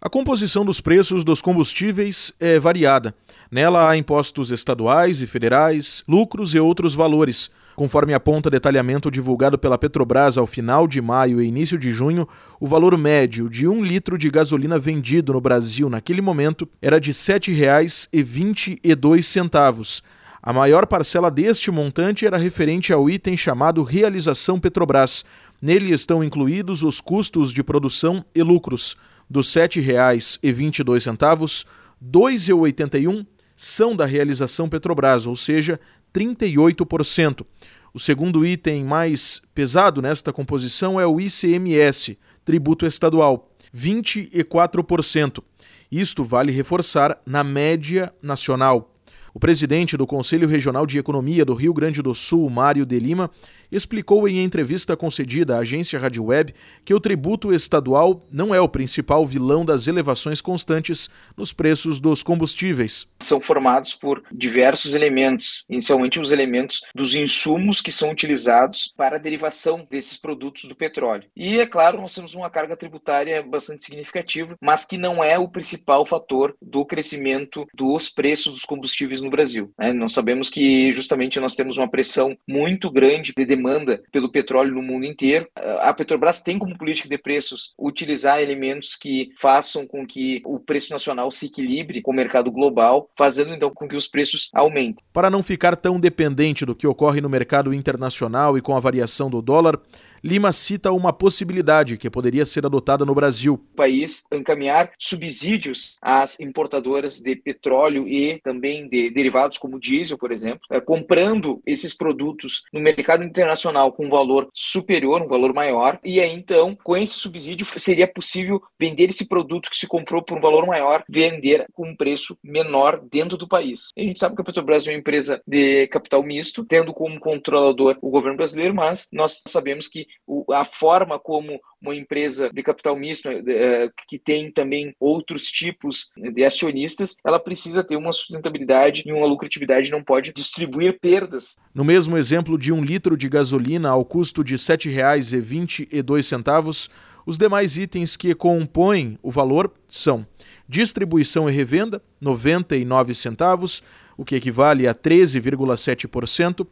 A composição dos preços dos combustíveis é variada. Nela há impostos estaduais e federais, lucros e outros valores. Conforme aponta detalhamento divulgado pela Petrobras ao final de maio e início de junho, o valor médio de um litro de gasolina vendido no Brasil naquele momento era de R$ 7,22. A maior parcela deste montante era referente ao item chamado Realização Petrobras. Nele estão incluídos os custos de produção e lucros dos R$ 7,22, R$ 2,81 são da realização Petrobras, ou seja, 38%. O segundo item mais pesado nesta composição é o ICMS, tributo estadual, 24%. Isto vale reforçar na média nacional. O presidente do Conselho Regional de Economia do Rio Grande do Sul, Mário de Lima, explicou em entrevista concedida à agência Rádio Web que o tributo estadual não é o principal vilão das elevações constantes nos preços dos combustíveis. São formados por diversos elementos, inicialmente os elementos dos insumos que são utilizados para a derivação desses produtos do petróleo. E é claro, nós temos uma carga tributária bastante significativa, mas que não é o principal fator do crescimento dos preços dos combustíveis no no Brasil. Né? Nós sabemos que justamente nós temos uma pressão muito grande de demanda pelo petróleo no mundo inteiro. A Petrobras tem como política de preços utilizar elementos que façam com que o preço nacional se equilibre com o mercado global, fazendo então com que os preços aumentem. Para não ficar tão dependente do que ocorre no mercado internacional e com a variação do dólar, Lima cita uma possibilidade que poderia ser adotada no Brasil. O país encaminhar subsídios às importadoras de petróleo e também de derivados como diesel, por exemplo, é, comprando esses produtos no mercado internacional com um valor superior, um valor maior, e aí então, com esse subsídio, seria possível vender esse produto que se comprou por um valor maior, vender com um preço menor dentro do país. A gente sabe que a Petrobras é uma empresa de capital misto, tendo como controlador o governo brasileiro, mas nós sabemos que a forma como uma empresa de capital misto, é, que tem também outros tipos de acionistas, ela precisa ter uma sustentabilidade e uma lucratividade, não pode distribuir perdas. No mesmo exemplo de um litro de gasolina ao custo de R$ 7,22, os demais itens que compõem o valor são distribuição e revenda, 99 centavos, o que equivale a 13,7%,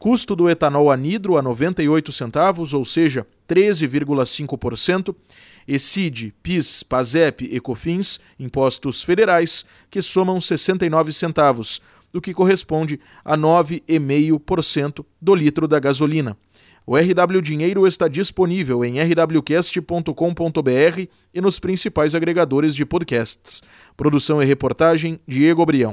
custo do etanol anidro a 98 centavos, ou seja, 13,5%, e CID, PIS, PASEP e COFINS, impostos federais, que somam 69 centavos, o que corresponde a 9,5% do litro da gasolina. O RW Dinheiro está disponível em rwcast.com.br e nos principais agregadores de podcasts. Produção e reportagem Diego Brião.